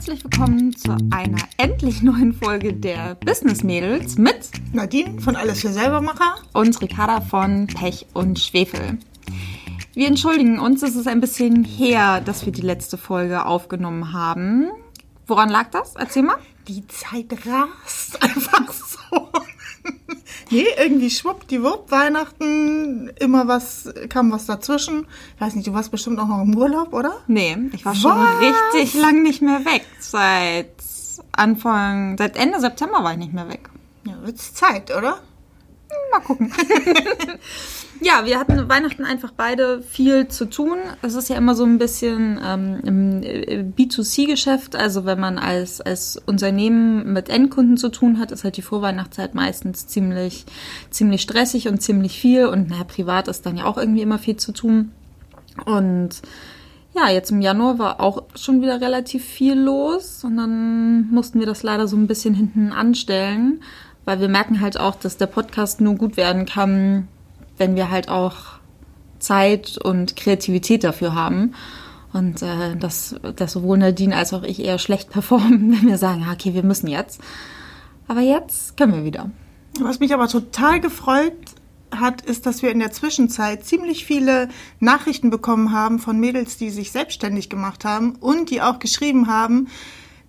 herzlich willkommen zu einer endlich neuen Folge der Business Mädels mit Nadine von Alles für Selbermacher und Ricarda von Pech und Schwefel. Wir entschuldigen uns, es ist ein bisschen her, dass wir die letzte Folge aufgenommen haben. Woran lag das? Erzähl mal. Die Zeit rast einfach so. Nee, irgendwie schwuppdiwupp, Weihnachten, immer was, kam was dazwischen. Ich weiß nicht, du warst bestimmt auch noch im Urlaub, oder? Nee, ich war schon Was? richtig lang nicht mehr weg. Seit Anfang, seit Ende September war ich nicht mehr weg. Ja, wird's Zeit, oder? Mal gucken. ja, wir hatten Weihnachten einfach beide viel zu tun. Es ist ja immer so ein bisschen ähm, im äh, B2C-Geschäft, also wenn man als, als Unternehmen mit Endkunden zu tun hat, ist halt die Vorweihnachtszeit meistens ziemlich, ziemlich stressig und ziemlich viel. Und naja, privat ist dann ja auch irgendwie immer viel zu tun. Und ja, jetzt im Januar war auch schon wieder relativ viel los und dann mussten wir das leider so ein bisschen hinten anstellen, weil wir merken halt auch, dass der Podcast nur gut werden kann, wenn wir halt auch Zeit und Kreativität dafür haben. Und äh, dass, dass sowohl Nadine als auch ich eher schlecht performen, wenn wir sagen, ja, okay, wir müssen jetzt. Aber jetzt können wir wieder. Was mich aber total gefreut hat, ist, dass wir in der Zwischenzeit ziemlich viele Nachrichten bekommen haben von Mädels, die sich selbstständig gemacht haben und die auch geschrieben haben,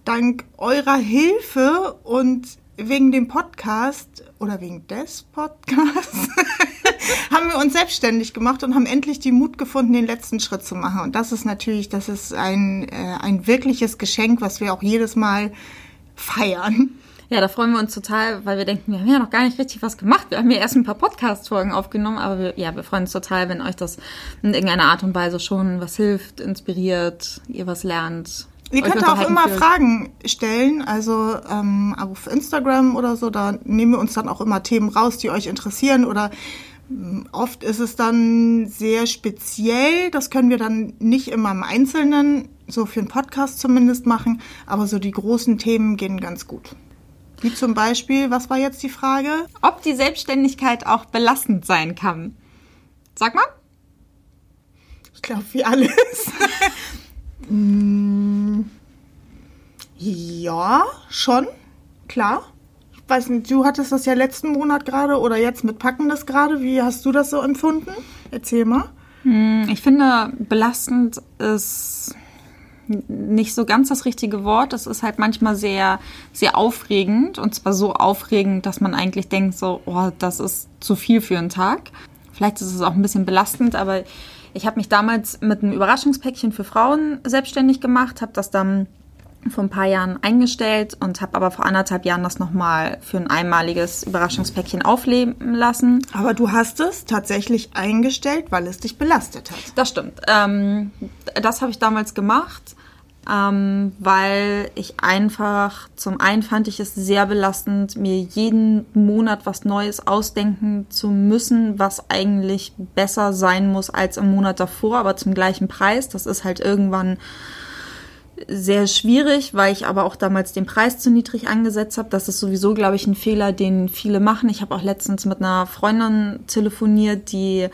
dank eurer Hilfe und wegen dem Podcast oder wegen des Podcasts haben wir uns selbstständig gemacht und haben endlich die Mut gefunden, den letzten Schritt zu machen. Und das ist natürlich, das ist ein, äh, ein wirkliches Geschenk, was wir auch jedes Mal feiern. Ja, da freuen wir uns total, weil wir denken, wir haben ja noch gar nicht richtig was gemacht. Wir haben ja erst ein paar Podcast-Folgen aufgenommen, aber wir, ja, wir freuen uns total, wenn euch das in irgendeiner Art und Weise schon was hilft, inspiriert, ihr was lernt. Ihr könnt auch immer fühlt. Fragen stellen, also ähm, auf Instagram oder so, da nehmen wir uns dann auch immer Themen raus, die euch interessieren oder ähm, oft ist es dann sehr speziell, das können wir dann nicht immer im Einzelnen, so für einen Podcast zumindest machen, aber so die großen Themen gehen ganz gut. Wie zum Beispiel, was war jetzt die Frage? Ob die Selbstständigkeit auch belastend sein kann. Sag mal. Ich glaube, wie alles. Hm, ja, schon, klar. Ich weiß nicht, du hattest das ja letzten Monat gerade oder jetzt mit Packen das gerade. Wie hast du das so empfunden? Erzähl mal. Hm, Ich finde, belastend ist nicht so ganz das richtige Wort. Es ist halt manchmal sehr, sehr aufregend. Und zwar so aufregend, dass man eigentlich denkt, so, oh, das ist zu viel für einen Tag. Vielleicht ist es auch ein bisschen belastend, aber ich habe mich damals mit einem Überraschungspäckchen für Frauen selbstständig gemacht, habe das dann vor ein paar Jahren eingestellt und habe aber vor anderthalb Jahren das nochmal für ein einmaliges Überraschungspäckchen aufleben lassen. Aber du hast es tatsächlich eingestellt, weil es dich belastet hat. Das stimmt. Ähm, das habe ich damals gemacht, ähm, weil ich einfach, zum einen fand ich es sehr belastend, mir jeden Monat was Neues ausdenken zu müssen, was eigentlich besser sein muss als im Monat davor, aber zum gleichen Preis. Das ist halt irgendwann sehr schwierig, weil ich aber auch damals den Preis zu niedrig angesetzt habe. Das ist sowieso, glaube ich, ein Fehler, den viele machen. Ich habe auch letztens mit einer Freundin telefoniert, die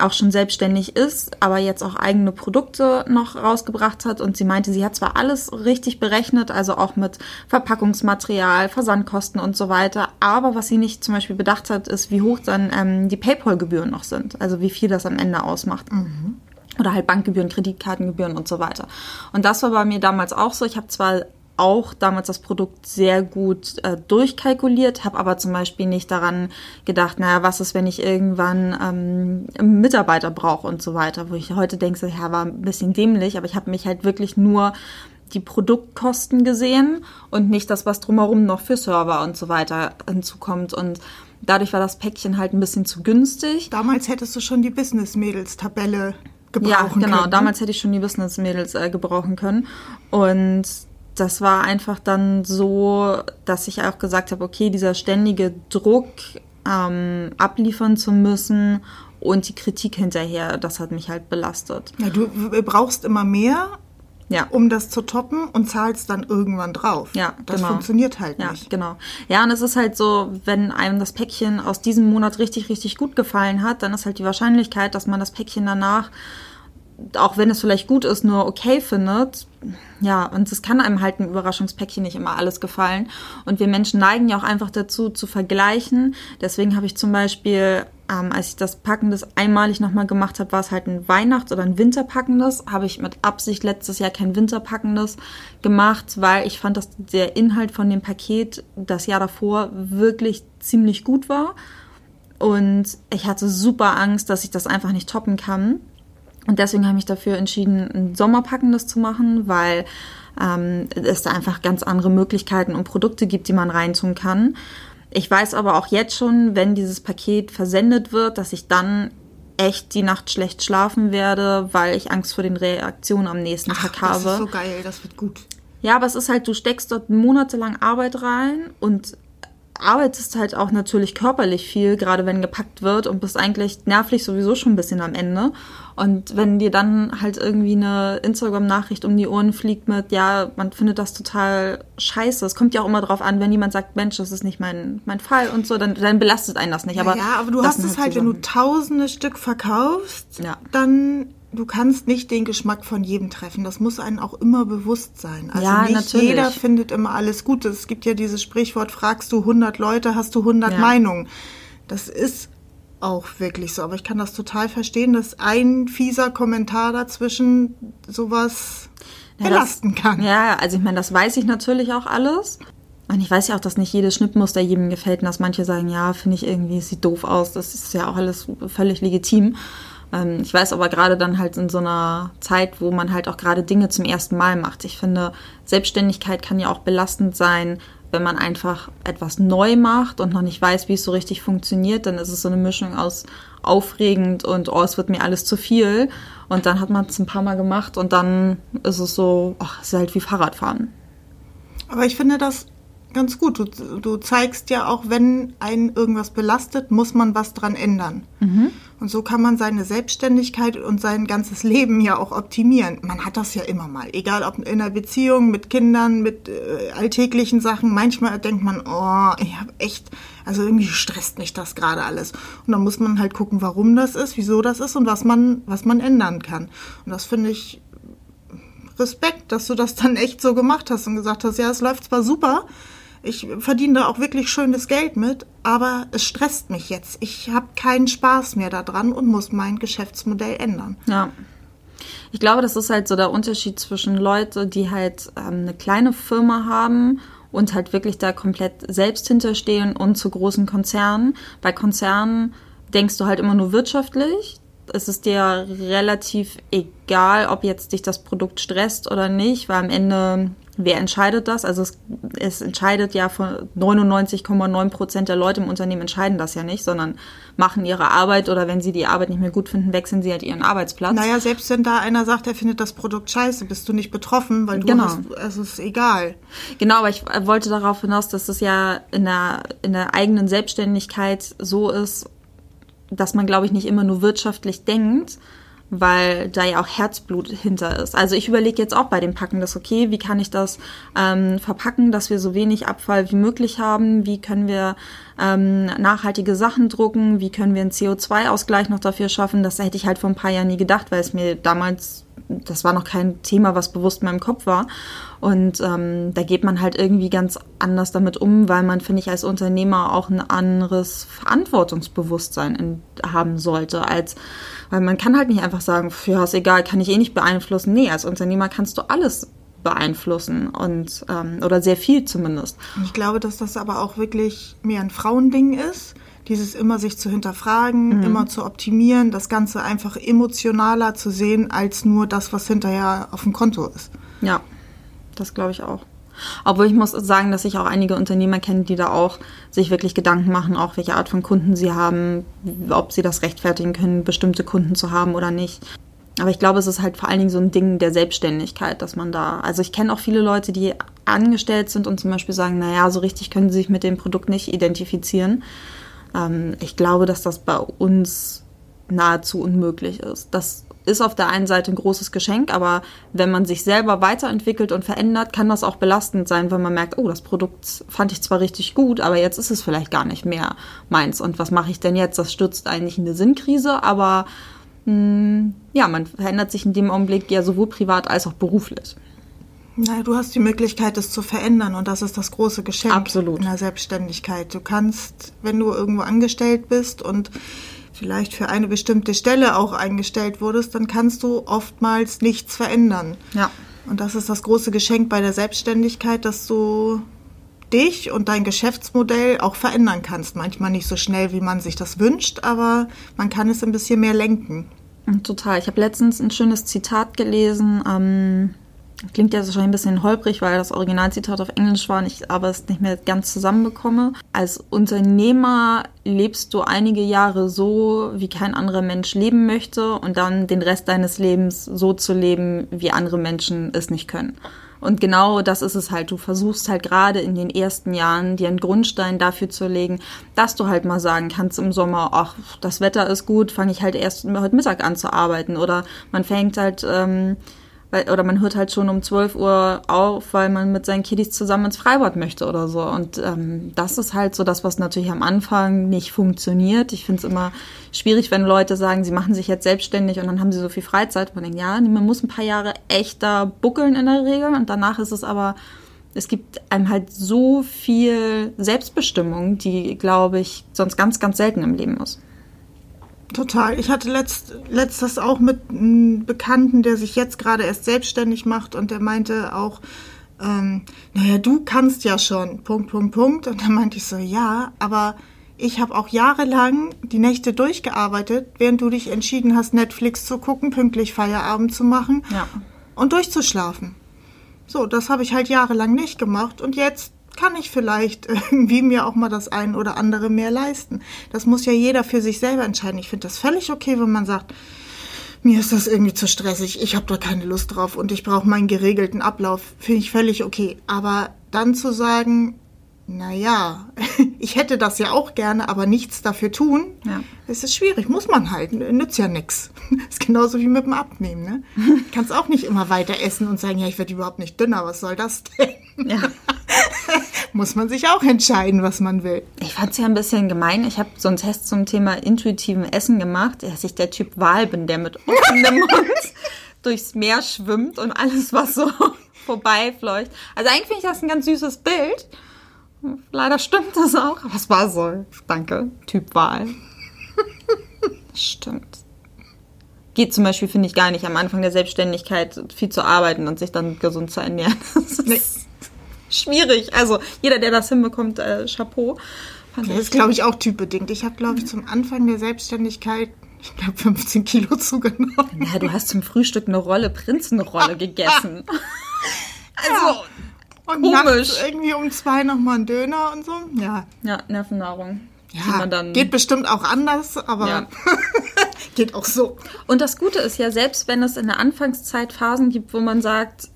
auch schon selbstständig ist, aber jetzt auch eigene Produkte noch rausgebracht hat. Und sie meinte, sie hat zwar alles richtig berechnet, also auch mit Verpackungsmaterial, Versandkosten und so weiter, aber was sie nicht zum Beispiel bedacht hat, ist, wie hoch dann ähm, die PayPal-Gebühren noch sind, also wie viel das am Ende ausmacht. Oder halt Bankgebühren, Kreditkartengebühren und so weiter. Und das war bei mir damals auch so. Ich habe zwar auch damals das Produkt sehr gut äh, durchkalkuliert, habe aber zum Beispiel nicht daran gedacht, naja, was ist, wenn ich irgendwann ähm, Mitarbeiter brauche und so weiter, wo ich heute denke, ja, war ein bisschen dämlich, aber ich habe mich halt wirklich nur die Produktkosten gesehen und nicht das, was drumherum noch für Server und so weiter hinzukommt. Und dadurch war das Päckchen halt ein bisschen zu günstig. Damals hättest du schon die Business-Mädels-Tabelle gebrauchen Ja, können. genau. ne? Damals hätte ich schon die Business-Mädels äh, gebrauchen können. Und das war einfach dann so, dass ich auch gesagt habe, okay, dieser ständige Druck, ähm, abliefern zu müssen und die Kritik hinterher, das hat mich halt belastet. Ja, du brauchst immer mehr, Ja. um das zu toppen und zahlst dann irgendwann drauf. Ja, das genau. funktioniert halt Ja, nicht. genau. Ja, und es ist halt so, wenn einem das Päckchen aus diesem Monat richtig, richtig gut gefallen hat, dann ist halt die Wahrscheinlichkeit, dass man das Päckchen danach auch wenn es vielleicht gut ist, nur okay findet. Ja, und es kann einem halt ein Überraschungspäckchen nicht immer alles gefallen. Und wir Menschen neigen ja auch einfach dazu, zu vergleichen. Deswegen habe ich zum Beispiel, ähm, als ich das Packendes einmalig nochmal gemacht habe, war es halt ein Weihnachts- oder ein Winterpackendes. Habe ich mit Absicht letztes Jahr kein Winterpackendes gemacht, weil ich fand, dass der Inhalt von dem Paket das Jahr davor wirklich ziemlich gut war. Und ich hatte super Angst, dass ich das einfach nicht toppen kann. Und deswegen habe ich dafür entschieden, ein Sommerpackendes zu machen, weil ähm, es da einfach ganz andere Möglichkeiten und Produkte gibt, die man reintun kann. Ich weiß aber auch jetzt schon, wenn dieses Paket versendet wird, dass ich dann echt die Nacht schlecht schlafen werde, weil ich Angst vor den Reaktionen am nächsten Ach, Tag habe. Das ist so geil, das wird gut. Ja, aber es ist halt, du steckst dort monatelang Arbeit rein und arbeitest halt auch natürlich körperlich viel, gerade wenn gepackt wird und bist eigentlich nervlich sowieso schon ein bisschen am Ende. Und wenn dir dann halt irgendwie eine Instagram-Nachricht um die Ohren fliegt mit, ja, man findet das total scheiße. Es kommt ja auch immer drauf an, wenn jemand sagt, Mensch, das ist nicht mein, mein Fall und so, dann, dann belastet einen das nicht. Aber ja, aber du hast es halt, halt wenn du tausende Stück verkaufst, ja. dann du kannst nicht den Geschmack von jedem treffen. Das muss einem auch immer bewusst sein. Also ja, nicht natürlich. jeder findet immer alles gut. Es gibt ja dieses Sprichwort, fragst du 100 Leute, hast du 100 ja. Meinungen. Das ist auch wirklich so. Aber ich kann das total verstehen, dass ein fieser Kommentar dazwischen sowas ja, belasten das, kann. Ja, also ich meine, das weiß ich natürlich auch alles. Und ich weiß ja auch, dass nicht jedes Schnittmuster jedem gefällt und dass manche sagen, ja, finde ich irgendwie, es sieht doof aus. Das ist ja auch alles völlig legitim. Ähm, ich weiß aber gerade dann halt in so einer Zeit, wo man halt auch gerade Dinge zum ersten Mal macht. Ich finde, Selbstständigkeit kann ja auch belastend sein, wenn man einfach etwas neu macht und noch nicht weiß, wie es so richtig funktioniert, dann ist es so eine Mischung aus aufregend und oh, es wird mir alles zu viel. Und dann hat man es ein paar Mal gemacht und dann ist es so, ach, es ist halt wie Fahrradfahren. Aber ich finde das ganz gut. Du, du zeigst ja auch, wenn einen irgendwas belastet, muss man was dran ändern. Mhm. Und so kann man seine Selbstständigkeit und sein ganzes Leben ja auch optimieren. Man hat das ja immer mal, egal ob in einer Beziehung, mit Kindern, mit äh, alltäglichen Sachen. Manchmal denkt man, oh, ich habe echt, also irgendwie stresst mich das gerade alles. Und dann muss man halt gucken, warum das ist, wieso das ist und was man, was man ändern kann. Und das finde ich Respekt, dass du das dann echt so gemacht hast und gesagt hast, ja, es läuft zwar super, ich verdiene da auch wirklich schönes Geld mit, aber es stresst mich jetzt. Ich habe keinen Spaß mehr daran und muss mein Geschäftsmodell ändern. Ja. Ich glaube, das ist halt so der Unterschied zwischen Leuten, die halt ähm, eine kleine Firma haben und halt wirklich da komplett selbst hinterstehen und zu großen Konzernen. Bei Konzernen denkst du halt immer nur wirtschaftlich. Es ist dir relativ egal, ob jetzt dich das Produkt stresst oder nicht, weil am Ende Wer entscheidet das? Also es, es entscheidet ja von 99,9 Prozent der Leute im Unternehmen entscheiden das ja nicht, sondern machen ihre Arbeit oder wenn sie die Arbeit nicht mehr gut finden, wechseln sie halt ihren Arbeitsplatz. Naja, selbst wenn da einer sagt, er findet das Produkt scheiße, bist du nicht betroffen, weil du genau. hast, es ist egal. Genau, aber ich wollte darauf hinaus, dass es ja in der, in der eigenen Selbstständigkeit so ist, dass man, glaube ich, nicht immer nur wirtschaftlich denkt, weil da ja auch Herzblut hinter ist. Also ich überlege jetzt auch bei dem Packen das, okay, wie kann ich das ähm, verpacken, dass wir so wenig Abfall wie möglich haben, wie können wir ähm, nachhaltige Sachen drucken, wie können wir einen CO2-Ausgleich noch dafür schaffen. Das hätte ich halt vor ein paar Jahren nie gedacht, weil es mir damals das war noch kein Thema, was bewusst in meinem Kopf war. Und ähm, da geht man halt irgendwie ganz anders damit um, weil man, finde ich, als Unternehmer auch ein anderes Verantwortungsbewusstsein in, haben sollte, als weil man kann halt nicht einfach sagen, ja, ist egal, kann ich eh nicht beeinflussen. Nee, als Unternehmer kannst du alles beeinflussen und ähm, oder sehr viel zumindest. Ich glaube, dass das aber auch wirklich mehr ein Frauending ist dieses immer sich zu hinterfragen, mhm. immer zu optimieren, das Ganze einfach emotionaler zu sehen als nur das, was hinterher auf dem Konto ist. Ja, das glaube ich auch. Obwohl ich muss sagen, dass ich auch einige Unternehmer kenne, die da auch sich wirklich Gedanken machen, auch welche Art von Kunden sie haben, ob sie das rechtfertigen können, bestimmte Kunden zu haben oder nicht. Aber ich glaube, es ist halt vor allen Dingen so ein Ding der Selbstständigkeit, dass man da, also ich kenne auch viele Leute, die angestellt sind und zum Beispiel sagen, naja, so richtig können sie sich mit dem Produkt nicht identifizieren. Ähm, ich glaube, dass das bei uns nahezu unmöglich ist. Das ist auf der einen Seite ein großes Geschenk, aber wenn man sich selber weiterentwickelt und verändert, kann das auch belastend sein, wenn man merkt, oh, das Produkt fand ich zwar richtig gut, aber jetzt ist es vielleicht gar nicht mehr meins. Und was mache ich denn jetzt? Das stürzt eigentlich in eine Sinnkrise, aber mh, hm, ja, man verändert sich in dem Augenblick ja sowohl privat als auch beruflich. Na, du hast die Möglichkeit, es zu verändern und das ist das große Geschenk Absolut. in der Selbstständigkeit. Du kannst, wenn du irgendwo angestellt bist und vielleicht für eine bestimmte Stelle auch eingestellt wurdest, dann kannst du oftmals nichts verändern. Ja. Und das ist das große Geschenk bei der Selbstständigkeit, dass du dich und dein Geschäftsmodell auch verändern kannst. Manchmal nicht so schnell, wie man sich das wünscht, aber man kann es ein bisschen mehr lenken. Total. Ich habe letztens ein schönes Zitat gelesen. Ähm, klingt jetzt wahrscheinlich ein bisschen holprig, weil das Originalzitat auf Englisch war und ich aber es nicht mehr ganz zusammenbekomme. Als Unternehmer lebst du einige Jahre so, wie kein anderer Mensch leben möchte und dann den Rest deines Lebens so zu leben, wie andere Menschen es nicht können. Und genau das ist es halt. Du versuchst halt gerade in den ersten Jahren dir einen Grundstein dafür zu legen, dass du halt mal sagen kannst im Sommer, ach, das Wetter ist gut, fange ich halt erst heute Mittag an zu arbeiten. Oder man fängt halt, ähm, weil, oder man hört halt schon um 12 Uhr auf, weil man mit seinen Kiddies zusammen ins Freibad möchte oder so. Und ähm, das ist halt so das, was natürlich am Anfang nicht funktioniert. Ich finde es immer schwierig, wenn Leute sagen, sie machen sich jetzt selbstständig und dann haben sie so viel Freizeit. Man denkt, ja, man muss ein paar Jahre echter buckeln in der Regel und danach ist es aber es gibt einem halt so viel Selbstbestimmung, die, glaube ich, sonst ganz, ganz selten im Leben ist. Total. Ich hatte letzt, letztes auch mit einem Bekannten, der sich jetzt gerade erst selbstständig macht und der meinte auch, ähm, naja, du kannst ja schon, Punkt, Punkt, Punkt. Und dann meinte ich so, ja, aber ich habe auch jahrelang die Nächte durchgearbeitet, während du dich entschieden hast, Netflix zu gucken, pünktlich Feierabend zu machen Ja. und durchzuschlafen. So, das habe ich halt jahrelang nicht gemacht und jetzt kann ich vielleicht irgendwie mir auch mal das ein oder andere mehr leisten. Das muss ja jeder für sich selber entscheiden. Ich finde das völlig okay, wenn man sagt, mir ist das irgendwie zu stressig, ich habe da keine Lust drauf und ich brauche meinen geregelten Ablauf. Finde ich völlig okay. Aber dann zu sagen, naja, ich hätte das ja auch gerne, aber nichts dafür tun, Ja. es ist schwierig, muss man halt, nützt ja nix. Ist genauso wie mit dem Abnehmen, ne? Kannst auch nicht immer weiter essen und sagen, ja, ich werde überhaupt nicht dünner, was soll das denn? Ja. Muss man sich auch entscheiden, was man will. Ich fand es ja ein bisschen gemein. Ich habe so einen Test zum Thema intuitiven Essen gemacht, dass ich der Typ Wal bin, der mit offenem Mund durchs Meer schwimmt und alles, was so vorbeifleucht. Also eigentlich finde ich das ein ganz süßes Bild. Leider stimmt das auch, aber es war so. Danke, Typ Wal. Stimmt. Geht zum Beispiel, finde ich, gar nicht am Anfang der Selbstständigkeit viel zu arbeiten und sich dann gesund zu ernähren. Das ist Nee. schwierig. Also jeder, der das hinbekommt, äh, Chapeau. Fand Das ist, glaube ich, auch typebedingt. Ich habe, glaube ich, zum Anfang der Selbstständigkeit, ich glaube, 15 Kilo zugenommen. Ja, du hast zum Frühstück eine Rolle Prinzenrolle gegessen. Also, Und Komisch. irgendwie um zwei nochmal ein Döner und so. Ja. ja, Nervennahrung. Ja, geht bestimmt auch anders, aber Ja. geht auch so. Und das Gute ist ja, selbst wenn es in der Anfangszeit Phasen gibt, wo man sagt,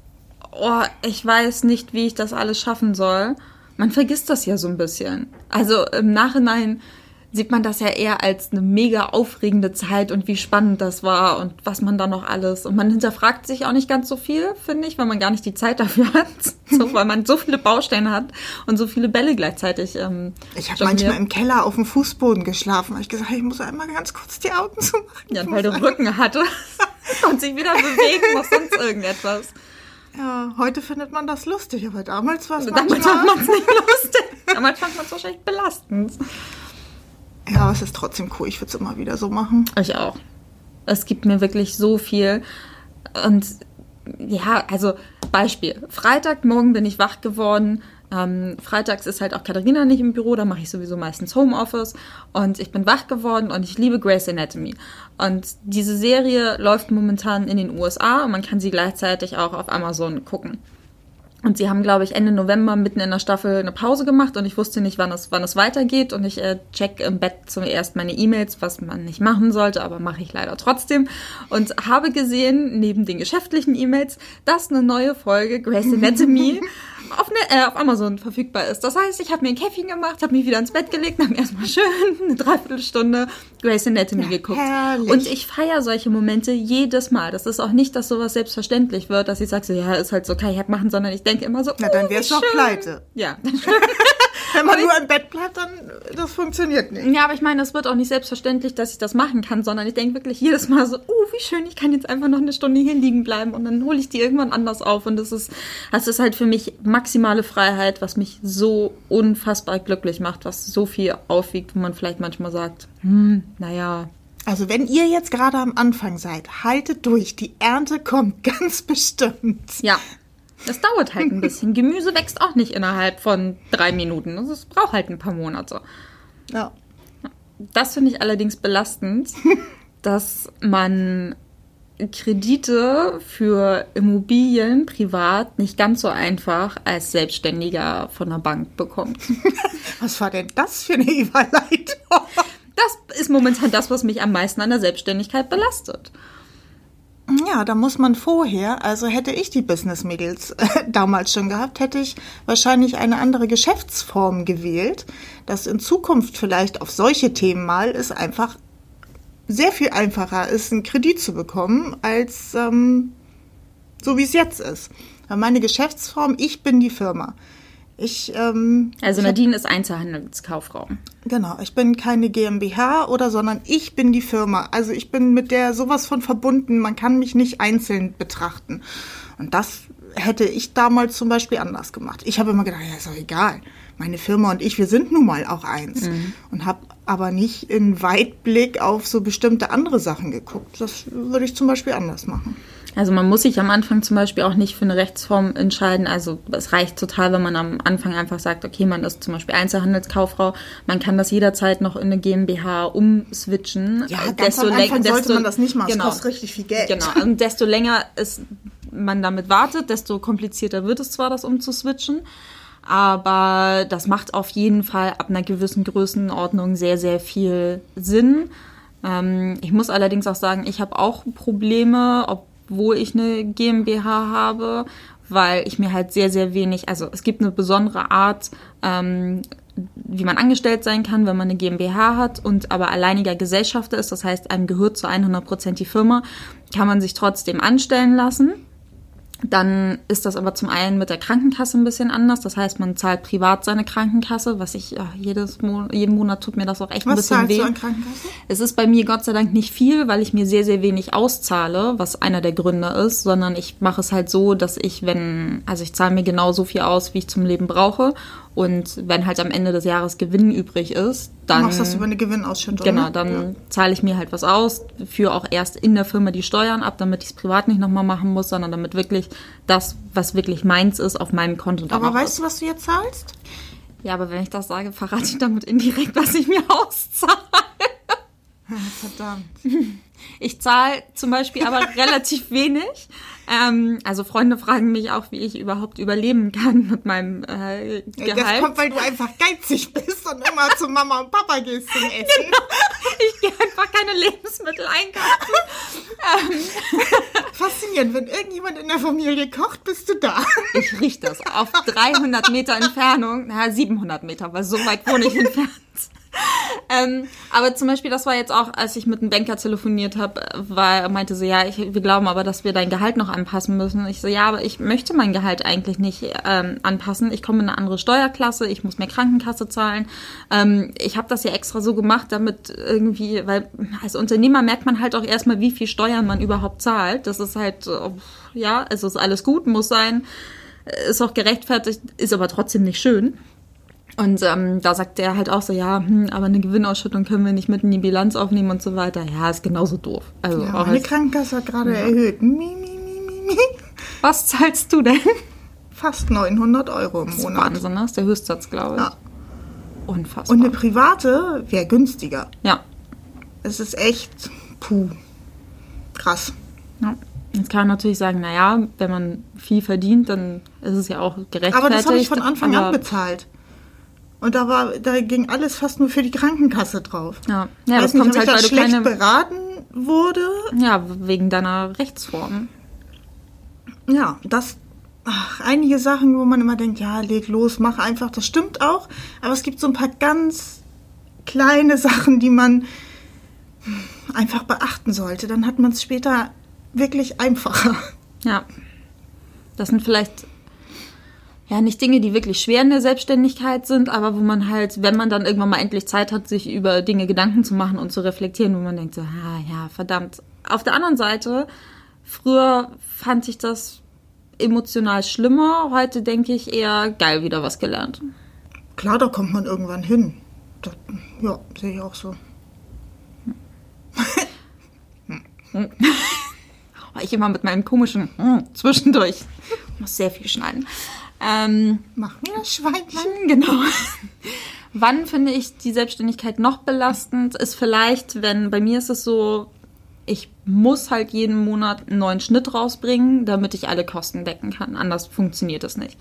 oh, ich weiß nicht, wie ich das alles schaffen soll, man vergisst das ja so ein bisschen. Also im Nachhinein sieht man das ja eher als eine mega aufregende Zeit und wie spannend das war und was man da noch alles. Und man hinterfragt sich auch nicht ganz so viel, finde ich, weil man gar nicht die Zeit dafür hat. So, weil man so viele Baustellen hat und so viele Bälle gleichzeitig. Ähm, Ich habe manchmal im Keller auf dem Fußboden geschlafen. Hab ich gesagt, ich muss einmal ganz kurz die Augen zumachen. Ja, weil du Rücken hattest und sich wieder bewegen muss, sonst irgendetwas. Ja, heute findet man das lustig, aber damals war es Damals fand manchmal... man es nicht lustig. Damals fand man es wahrscheinlich belastend. Ja, es ist trotzdem cool. Ich würde es immer wieder so machen. Ich auch. Es gibt mir wirklich so viel. Und ja, also Beispiel. Freitagmorgen bin ich wach geworden. Ähm, freitags ist halt auch Katharina nicht im Büro, da mache ich sowieso meistens Homeoffice. Und ich bin wach geworden und ich liebe Grey's Anatomy. Und diese Serie läuft momentan in den USA und man kann sie gleichzeitig auch auf Amazon gucken. Und sie haben, glaube ich, Ende November mitten in der Staffel eine Pause gemacht und ich wusste nicht, wann es, wann es weitergeht. Und ich äh, check im Bett zuerst meine E-Mails, was man nicht machen sollte, aber mache ich leider trotzdem. Und habe gesehen, neben den geschäftlichen E-Mails, dass eine neue Folge Grey's Anatomy auf, ne, äh, auf Amazon verfügbar ist. Das heißt, ich habe mir ein Käffchen gemacht, habe mich wieder ins Bett gelegt und habe erstmal schön eine Dreiviertelstunde Grey's Anatomy geguckt. herrlich. Und ich feiere solche Momente jedes Mal. Das ist auch nicht, dass sowas selbstverständlich wird, dass ich sage, so, ja, ist halt so, kann ich halt machen, sondern ich denke immer so, Na, dann oh, wär's wie doch schön. pleite. Ja. Wenn man nur im Bett bleibt, dann das funktioniert nicht. Ja, aber ich meine, es wird auch nicht selbstverständlich, dass ich das machen kann, sondern ich denke wirklich jedes Mal so, oh, wie schön, ich kann jetzt einfach noch eine Stunde hier liegen bleiben und dann hole ich die irgendwann anders auf. Und das ist, das ist halt für mich maximale Freiheit, was mich so unfassbar glücklich macht, was so viel aufwiegt, wo man vielleicht manchmal sagt, hm, naja, Also wenn ihr jetzt gerade am Anfang seid, haltet durch. Die Ernte kommt ganz bestimmt. Ja, das dauert halt ein bisschen. Gemüse wächst auch nicht innerhalb von drei Minuten. Also es braucht halt ein paar Monate. Ja. Das finde ich allerdings belastend, dass man Kredite für Immobilien privat nicht ganz so einfach als Selbstständiger von der Bank bekommt. Was war denn das für eine Überleitung? Das ist momentan das, was mich am meisten an der Selbstständigkeit belastet. Ja, da muss man vorher, also hätte ich die Business Mädels äh, damals schon gehabt, hätte ich wahrscheinlich eine andere Geschäftsform gewählt. Das in Zukunft vielleicht auf solche Themen mal ist einfach sehr viel einfacher ist, einen Kredit zu bekommen, als ähm, so wie es jetzt ist. Weil meine Geschäftsform, ich bin die Firma. Ich, ähm, Also Nadine ist Einzelhandelskauffrau. Genau, ich bin keine GmbH oder, sondern ich bin die Firma. Also ich bin mit der sowas von verbunden. Man kann mich nicht einzeln betrachten. Und das hätte ich damals zum Beispiel anders gemacht. Ich habe immer gedacht, ja, ist doch egal. Meine Firma und ich, wir sind nun mal auch eins. Und habe aber nicht in Weitblick auf so bestimmte andere Sachen geguckt. Das würde ich zum Beispiel anders machen. Also man muss sich am Anfang zum Beispiel auch nicht für eine Rechtsform entscheiden. Also es reicht total, wenn man am Anfang einfach sagt, okay, man ist zum Beispiel Einzelhandelskauffrau. Man kann das jederzeit noch in eine GmbH umswitchen. Ja, ganz am läng- Anfang sollte man das nicht machen. Genau. Das kostet richtig viel Geld. Genau. Und desto länger ist man damit wartet, desto komplizierter wird es zwar, das umzuswitchen. Aber das macht auf jeden Fall ab einer gewissen Größenordnung sehr, sehr viel Sinn. Ähm, ich muss allerdings auch sagen, ich habe auch Probleme, obwohl ich eine GmbH habe, weil ich mir halt sehr, sehr wenig, also es gibt eine besondere Art, ähm, wie man angestellt sein kann, wenn man eine GmbH hat und aber alleiniger Gesellschafter ist, das heißt, einem gehört zu 100% die Firma, kann man sich trotzdem anstellen lassen. Dann ist das aber zum einen mit der Krankenkasse ein bisschen anders. Das heißt, man zahlt privat seine Krankenkasse, was ich ja, jedes Mo jeden Monat tut mir das auch echt ein Was bisschen zahlst weh. du an Krankenkasse? Es ist bei mir Gott sei Dank nicht viel, weil ich mir sehr, sehr wenig auszahle, was einer der Gründe ist, sondern ich mache es halt so, dass ich, wenn, also ich zahle mir genau so viel aus, wie ich zum Leben brauche. Und wenn halt am Ende des Jahres Gewinn übrig ist, Du dann. machst das über eine Gewinnausschüttung. Genau, ne? dann Ja. zahle ich mir halt was aus, führe auch erst in der Firma die Steuern ab, damit ich es privat nicht nochmal machen muss, sondern damit wirklich das, was wirklich meins ist, auf meinem Konto dann Aber weißt ist. du, was du jetzt zahlst? Ja, aber wenn ich das sage, verrate ich damit indirekt, was ich mir auszahle. Verdammt. Ich zahle zum Beispiel aber relativ wenig. Ähm, also Freunde fragen mich auch, wie ich überhaupt überleben kann mit meinem äh, Das Gehalt. kommt, weil du einfach geizig bist und immer zu Mama und Papa gehst zum Essen. Genau. Ich gehe einfach keine Lebensmittel einkaufen. Faszinierend, wenn irgendjemand in der Familie kocht, bist du da. Ich riech das auf 300 Meter Entfernung, na 700 Meter, weil so weit wohne ich entfernt. Ähm, aber zum Beispiel, das war jetzt auch, als ich mit einem Banker telefoniert habe, war meinte so, ja, ich, wir glauben aber, dass wir dein Gehalt noch anpassen müssen. Ich so, ja, aber ich möchte mein Gehalt eigentlich nicht ähm, anpassen. Ich komme in eine andere Steuerklasse, ich muss mehr Krankenkasse zahlen. Ähm, ich habe das ja extra so gemacht, damit irgendwie, weil als Unternehmer merkt man halt auch erstmal, wie viel Steuern man überhaupt zahlt. Das ist halt, ja, es ist alles gut, muss sein ist auch gerechtfertigt, ist aber trotzdem nicht schön. Und ähm, da sagt er halt auch so, ja, hm, aber eine Gewinnausschüttung können wir nicht mit in die Bilanz aufnehmen und so weiter. Ja, ist genauso doof. Also Ja, auch meine als, Krankenkasse hat gerade erhöht. Mi, mi, mi, mi, mi. was zahlst du denn? Fast 900 Euro im Das ist Monat. Wahnsinn, ne? Das ist der Höchstsatz, glaube ich. Ja. Unfassbar. Und eine private wäre günstiger. ja. Es ist echt, puh, krass. ja. Jetzt kann man natürlich sagen, naja, wenn man viel verdient, dann ist es ja auch gerechtfertigt. Aber das habe ich von Anfang an bezahlt. Und da war, da ging alles fast nur für die Krankenkasse drauf. Ja, ja Weiß das nicht, kommt halt, ich weil du schlecht keine... beraten wurde. Ja, wegen deiner Rechtsform. Ja, das, ach, einige Sachen, wo man immer denkt, ja, leg los, mach einfach, das stimmt auch. Aber es gibt so ein paar ganz kleine Sachen, die man einfach beachten sollte. Dann hat man es später wirklich einfacher. Ja. Das sind vielleicht ja, nicht Dinge, die wirklich schwer in der Selbstständigkeit sind, aber wo man halt, wenn man dann irgendwann mal endlich Zeit hat, sich über Dinge Gedanken zu machen und zu reflektieren, wo man denkt so, ah, ja, verdammt. Auf der anderen Seite, früher fand ich das emotional schlimmer, heute denke ich eher geil wieder was gelernt. Klar, da kommt man irgendwann hin. Das, ja, sehe ich auch so. ich immer mit meinem komischen hm, zwischendurch. Ich muss sehr viel schneiden. Ähm, Mach mir das Schweinchen. Genau. Wann finde ich die Selbstständigkeit noch belastend? Ist vielleicht, wenn bei mir ist es so, ich muss halt jeden Monat einen neuen Schnitt rausbringen, damit ich alle Kosten decken kann. Anders funktioniert das nicht.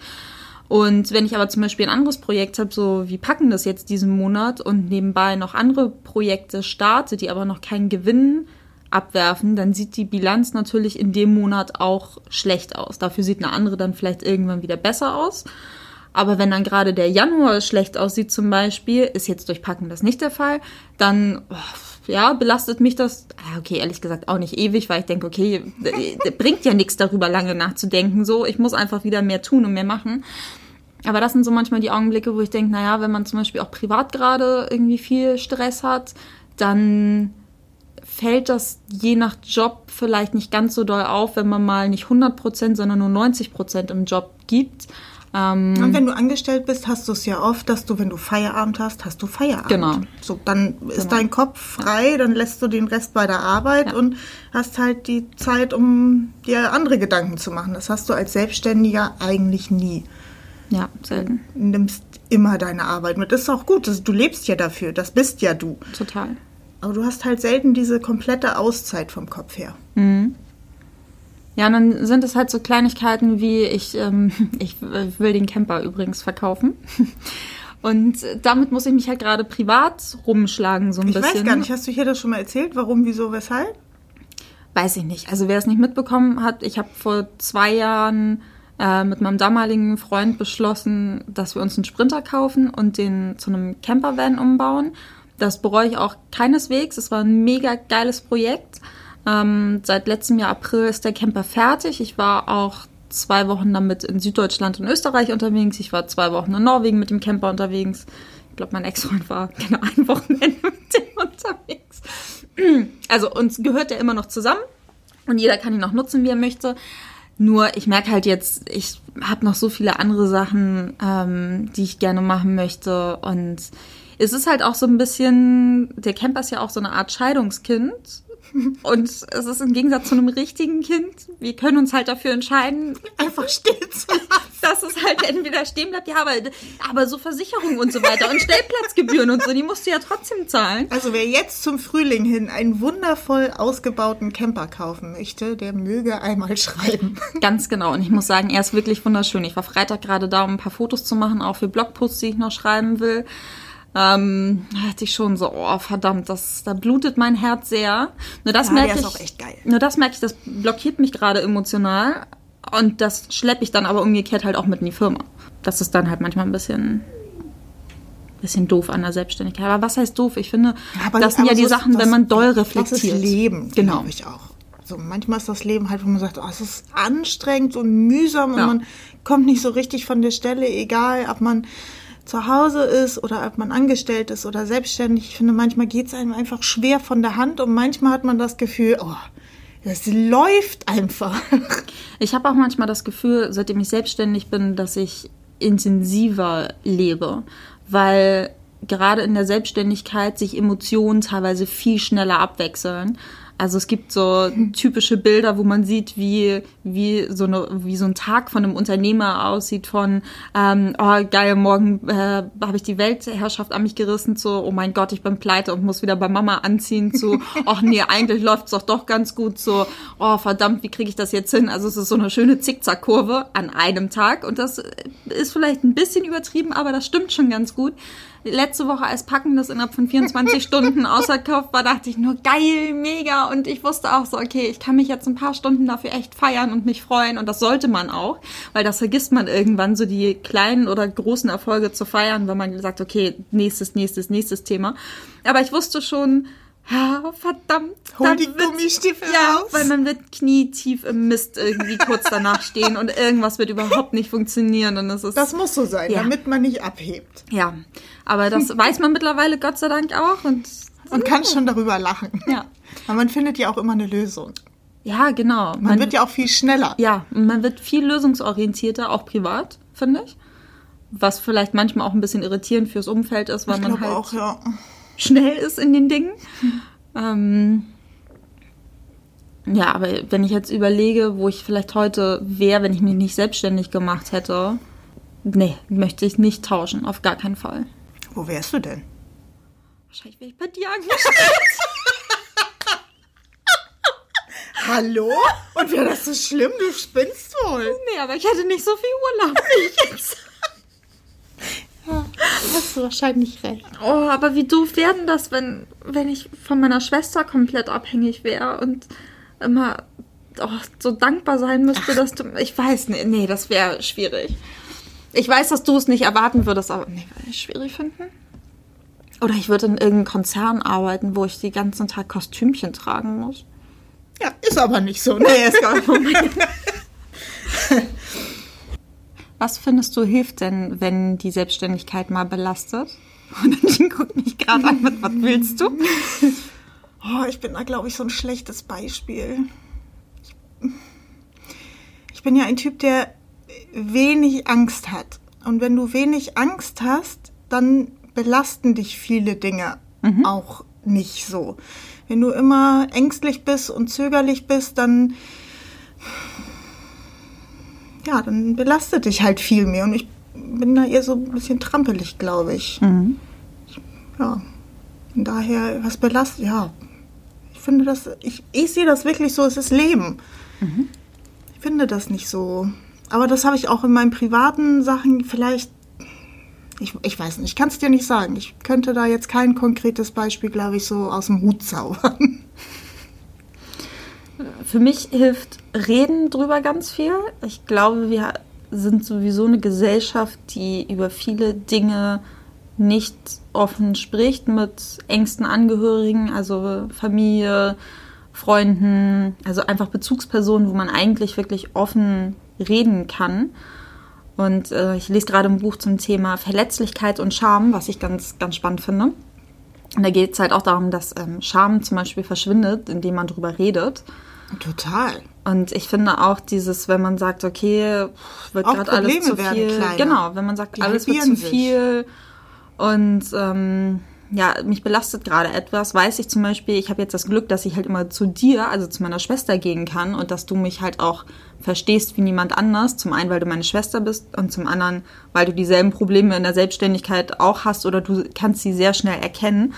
Und wenn ich aber zum Beispiel ein anderes Projekt habe, so wie packen das jetzt diesen Monat und nebenbei noch andere Projekte starte, die aber noch keinen Gewinn abwerfen, dann sieht die Bilanz natürlich in dem Monat auch schlecht aus. Dafür sieht eine andere dann vielleicht irgendwann wieder besser aus. Aber wenn dann gerade der Januar schlecht aussieht zum Beispiel, ist jetzt durch Packen das nicht der Fall, dann oh, ja, belastet mich das, ah, okay, ehrlich gesagt auch nicht ewig, weil ich denke, okay, bringt ja nichts darüber lange nachzudenken, so, ich muss einfach wieder mehr tun und mehr machen. Aber das sind so manchmal die Augenblicke, wo ich denke, naja, wenn man zum Beispiel auch privat gerade irgendwie viel Stress hat, dann fällt das je nach Job vielleicht nicht ganz so doll auf, wenn man mal nicht 100 Prozent, sondern nur 90 Prozent im Job gibt. Ähm, und wenn du angestellt bist, hast du es ja oft, dass du, wenn du Feierabend hast, hast du Feierabend. Genau. So, dann ist genau. dein Kopf frei, dann lässt du den Rest bei der Arbeit ja. und hast halt die Zeit, um dir andere Gedanken zu machen. Das hast du als Selbstständiger eigentlich nie. Ja, selten. Du nimmst immer deine Arbeit mit. Das ist auch gut. du lebst ja dafür. Das bist ja du. Total. Aber du hast halt selten diese komplette Auszeit vom Kopf her. Mhm. Ja, und dann sind es halt so Kleinigkeiten wie, ich, ähm, ich will den Camper übrigens verkaufen. Und damit muss ich mich halt gerade privat rumschlagen, so ein ich bisschen. Ich weiß gar nicht, hast du hier das schon mal erzählt? Warum, wieso, weshalb? Weiß ich nicht. Also wer es nicht mitbekommen hat, ich habe vor zwei Jahren äh, mit meinem damaligen Freund beschlossen, dass wir uns einen Sprinter kaufen und den zu einem Campervan umbauen. Das bereue ich auch keineswegs. Es war ein mega geiles Projekt. Ähm, seit letztem Jahr April ist der Camper fertig. Ich war auch zwei Wochen damit in Süddeutschland und Österreich unterwegs. Ich war zwei Wochen in Norwegen mit dem Camper unterwegs. Ich glaube, mein Ex-Freund war genau ein Wochenende mit dem unterwegs. Also uns gehört der immer noch zusammen und jeder kann ihn noch nutzen, wie er möchte. Nur ich merke halt jetzt, ich habe noch so viele andere Sachen, ähm, die ich gerne machen möchte und es ist halt auch so ein bisschen, der Camper ist ja auch so eine Art Scheidungskind. Und es ist im Gegensatz zu einem richtigen Kind, wir können uns halt dafür entscheiden, einfach stehen zu lassen. Dass es halt entweder stehen bleibt, ja, aber, aber so Versicherungen und so weiter und Stellplatzgebühren und so, die musst du ja trotzdem zahlen. Also wer jetzt zum Frühling hin einen wundervoll ausgebauten Camper kaufen möchte, der möge einmal schreiben. Ganz genau. Und ich muss sagen, er ist wirklich wunderschön. Ich war Freitag gerade da, um ein paar Fotos zu machen, auch für Blogposts, die ich noch schreiben will ähm, hatte ich schon so, oh verdammt, das, da blutet mein Herz sehr. Nur das ja, merke ich. auch echt geil. Nur das merke ich, das blockiert mich gerade emotional. Und das schleppe ich dann aber umgekehrt halt auch mit in die Firma. Das ist dann halt manchmal ein bisschen, bisschen doof an der Selbstständigkeit. Aber was heißt doof? Ich finde, ja, das sind ja die so Sachen, das, wenn man doll reflektiert. Das ist Leben, genau. glaube ich auch. So, manchmal ist das Leben halt, wo man sagt, oh, es ist anstrengend und mühsam ja. und man kommt nicht so richtig von der Stelle, egal ob man zu Hause ist oder ob man angestellt ist oder selbstständig. Ich finde, manchmal geht es einem einfach schwer von der Hand und manchmal hat man das Gefühl, oh, das läuft einfach. Ich habe auch manchmal das Gefühl, seitdem ich selbstständig bin, dass ich intensiver lebe, weil gerade in der Selbstständigkeit sich Emotionen teilweise viel schneller abwechseln. Also es gibt so typische Bilder, wo man sieht, wie, wie, so, eine, wie so ein Tag von einem Unternehmer aussieht von, ähm, oh geil, morgen äh, habe ich die Weltherrschaft an mich gerissen, zu, oh mein Gott, ich bin pleite und muss wieder bei Mama anziehen, zu, ach nee, eigentlich läuft's doch doch ganz gut, so, oh verdammt, wie kriege ich das jetzt hin? Also es ist so eine schöne Zickzackkurve an einem Tag und das ist vielleicht ein bisschen übertrieben, aber das stimmt schon ganz gut letzte Woche als Packen das innerhalb von 24 Stunden ausverkauft war, dachte ich nur geil, mega. Und ich wusste auch so, okay, ich kann mich jetzt ein paar Stunden dafür echt feiern und mich freuen. Und das sollte man auch, weil das vergisst man irgendwann, so die kleinen oder großen Erfolge zu feiern, wenn man sagt, okay, nächstes, nächstes, nächstes Thema. Aber ich wusste schon, Ja, verdammt. Hol dann die Gummistiefel Ja, raus. weil man wird knietief im Mist irgendwie kurz danach stehen und irgendwas wird überhaupt nicht funktionieren und es ist Das muss so sein, Ja. damit man nicht abhebt. ja, aber das weiß man mittlerweile Gott sei Dank auch und Und kann schon darüber lachen. Ja. Aber man findet ja auch immer eine Lösung. ja, genau. Man, wird ja auch viel schneller. ja, und man wird viel lösungsorientierter, auch privat, finde ich. Was vielleicht manchmal auch ein bisschen irritierend fürs Umfeld ist, weil ich man halt auch, ja. Schnell ist in den Dingen. Ähm, ja, aber wenn ich jetzt überlege, wo ich vielleicht heute wäre, wenn ich mich nicht selbstständig gemacht hätte, nee, möchte ich nicht tauschen, auf gar keinen Fall. Wo wärst du denn? Wahrscheinlich wäre ich bei dir angestellt. Hallo? Und wäre das so schlimm? Du spinnst wohl. nee, aber ich hätte nicht so viel Urlaub wie ich jetzt. Hast du wahrscheinlich recht. Oh, aber wie doof wäre denn das, wenn, wenn ich von meiner Schwester komplett abhängig wäre und immer oh, so dankbar sein müsste, dass du. Ich weiß, nee, nee das wäre schwierig. Ich weiß, dass du es nicht erwarten würdest, aber nee, würde ich schwierig finden. Oder ich würde in irgendeinem Konzern arbeiten, wo ich den ganzen Tag Kostümchen tragen muss. Ja, ist aber nicht so. Ne? Nee, ist gar nicht. Was findest du hilft denn, wenn die Selbstständigkeit mal belastet? Und dann guckt mich gerade an, mit, was willst du? Oh, ich bin da, glaube ich, so ein schlechtes Beispiel. Ich, ich bin ja ein Typ, der wenig Angst hat. Und wenn du wenig Angst hast, dann belasten dich viele Dinge auch nicht so. Wenn du immer ängstlich bist und zögerlich bist, dann ja, dann belastet dich halt viel mehr. Und ich bin da eher so ein bisschen trampelig, glaube ich. Ja. Von daher, was belastet, ja. Ich finde das, ich, ich sehe das wirklich so, es ist Leben. Ich finde das nicht so. Aber das habe ich auch in meinen privaten Sachen vielleicht, ich, ich weiß nicht, ich kann es dir nicht sagen. Ich könnte da jetzt kein konkretes Beispiel, glaube ich, so aus dem Hut zaubern. Für mich hilft Reden drüber ganz viel. Ich glaube, wir sind sowieso eine Gesellschaft, die über viele Dinge nicht offen spricht mit engsten Angehörigen, also Familie, Freunden, also einfach Bezugspersonen, wo man eigentlich wirklich offen reden kann. Und äh, ich lese gerade ein Buch zum Thema Verletzlichkeit und Scham, was ich ganz, ganz spannend finde. Und da geht es halt auch darum, dass ähm, Scham zum Beispiel verschwindet, indem man drüber redet. Total. Und ich finde auch dieses, wenn man sagt, okay, wird gerade alles zu viel. kleiner. Genau, wenn man sagt, Die alles wird zu sich. viel und ähm, ja, mich belastet gerade etwas, weiß ich zum Beispiel, ich habe jetzt das Glück, dass ich halt immer zu dir, also zu meiner Schwester gehen kann und dass du mich halt auch verstehst wie niemand anders. Zum einen, weil du meine Schwester bist und zum anderen, weil du dieselben Probleme in der Selbstständigkeit auch hast oder du kannst sie sehr schnell erkennen.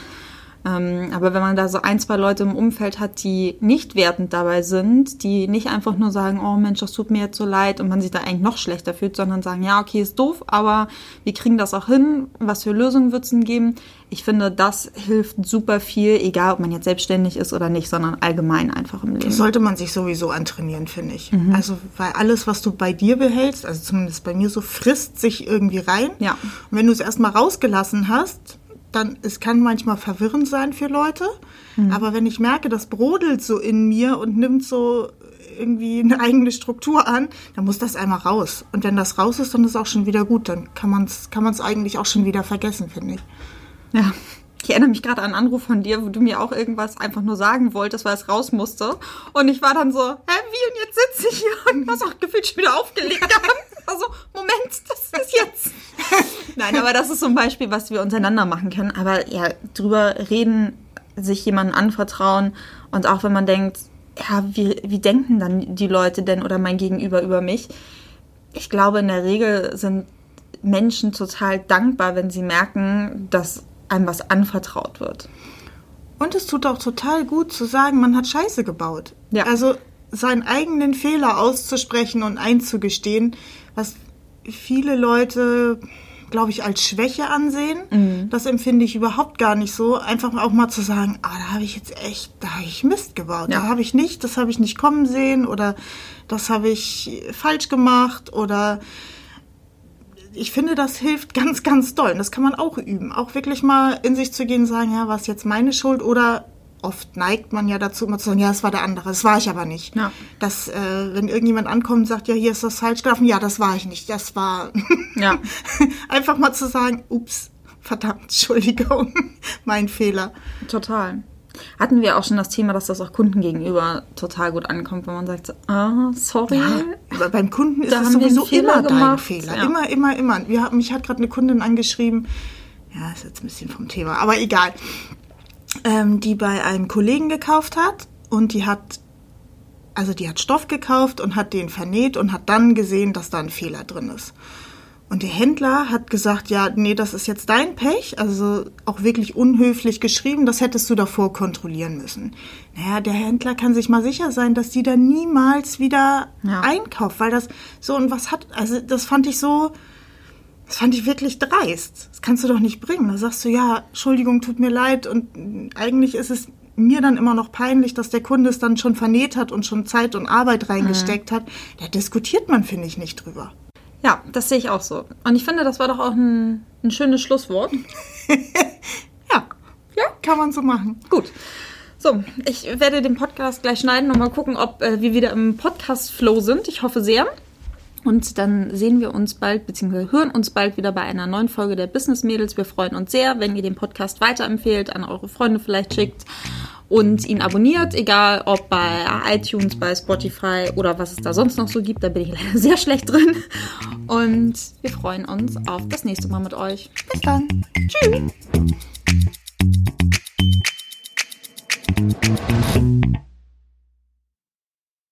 Ähm, aber wenn man da so ein, zwei Leute im Umfeld hat, die nicht wertend dabei sind, die nicht einfach nur sagen, oh Mensch, das tut mir jetzt so leid und man sich da eigentlich noch schlechter fühlt, sondern sagen, ja, okay, ist doof, aber wir kriegen das auch hin, was für Lösungen wird es denn geben? Ich finde, das hilft super viel, egal ob man jetzt selbstständig ist oder nicht, sondern allgemein einfach im Leben. Das sollte man sich sowieso antrainieren, finde ich. Mhm. Also, weil alles, was du bei dir behältst, also zumindest bei mir so, frisst sich irgendwie rein. Ja. Und wenn du es erstmal rausgelassen hast, dann, es kann manchmal verwirrend sein für Leute. Mhm. Aber wenn ich merke, das brodelt so in mir und nimmt so irgendwie eine eigene Struktur an, dann muss das einmal raus. Und wenn das raus ist, dann ist es auch schon wieder gut. Dann kann man es kann man's eigentlich auch schon wieder vergessen, finde ich. Ja. Ich erinnere mich gerade an einen Anruf von dir, wo du mir auch irgendwas einfach nur sagen wolltest, weil es raus musste. Und ich war dann so, hä, wie? Und jetzt sitze ich hier und hast auch gefühlt schon wieder aufgelegt. Also, Moment, das ist jetzt. Nein, aber das ist ein Beispiel, was wir untereinander machen können. Aber ja, drüber reden, sich jemandem anvertrauen und auch wenn man denkt, ja, wie, wie denken dann die Leute denn oder mein Gegenüber über mich? Ich glaube, in der Regel sind Menschen total dankbar, wenn sie merken, dass einem was anvertraut wird. Und es tut auch total gut zu sagen, man hat Scheiße gebaut. Ja. Also seinen eigenen Fehler auszusprechen und einzugestehen, was viele Leute, glaube ich, als Schwäche ansehen. Mhm. Das empfinde ich überhaupt gar nicht so. Einfach auch mal zu sagen, ah, da habe ich jetzt echt, da habe ich Mist gebaut. Ja. Da habe ich nicht, das habe ich nicht kommen sehen oder das habe ich falsch gemacht oder ich finde, das hilft ganz, ganz doll. Und das kann man auch üben. Auch wirklich mal in sich zu gehen und sagen, ja, was jetzt meine Schuld oder oft neigt man ja dazu, immer zu sagen, ja, das war der andere, das war ich aber nicht. Ja. Dass, äh, wenn irgendjemand ankommt und sagt, ja, hier ist das falsch gelaufen, ja, das war ich nicht, das war. Ja. Einfach mal zu sagen, ups, verdammt, Entschuldigung, mein Fehler. Total. Hatten wir auch schon das Thema, dass das auch Kunden gegenüber total gut ankommt, wenn man sagt, ah, sorry. Aber beim Kunden ist Da es haben wir einen sowieso immer dein gemacht, Fehler. ja. Immer, immer, immer. Wir haben, mich hat gerade eine Kundin angeschrieben, ja, ist jetzt ein bisschen vom Thema, aber egal, ähm, die bei einem Kollegen gekauft hat und die hat, also die hat Stoff gekauft und hat den vernäht und hat dann gesehen, dass da ein Fehler drin ist. Und der Händler hat gesagt, ja, nee, das ist jetzt dein Pech, also auch wirklich unhöflich geschrieben, das hättest du davor kontrollieren müssen. Naja, der Händler kann sich mal sicher sein, dass die da niemals wieder Ja. einkauft, weil das so und was hat, also das fand ich so, das fand ich wirklich dreist. Das kannst du doch nicht bringen. Da sagst du, ja, Entschuldigung, tut mir leid und eigentlich ist es mir dann immer noch peinlich, dass der Kunde es dann schon vernäht hat und schon Zeit und Arbeit reingesteckt hat. Da diskutiert man, finde ich, nicht drüber. Ja, das sehe ich auch so. Und ich finde, das war doch auch ein, ein schönes Schlusswort. Ja, ja, kann man so machen. Gut. So, ich werde den Podcast gleich schneiden und mal gucken, ob äh, wir wieder im Podcast-Flow sind. Ich hoffe sehr. Und dann sehen wir uns bald, beziehungsweise hören uns bald wieder bei einer neuen Folge der Business Mädels. Wir freuen uns sehr, wenn ihr den Podcast weiterempfehlt, an eure Freunde vielleicht schickt und ihn abonniert, egal ob bei iTunes, bei Spotify oder was es da sonst noch so gibt. Da bin ich leider sehr schlecht drin. Und wir freuen uns auf das nächste Mal mit euch. Bis dann. Tschüss.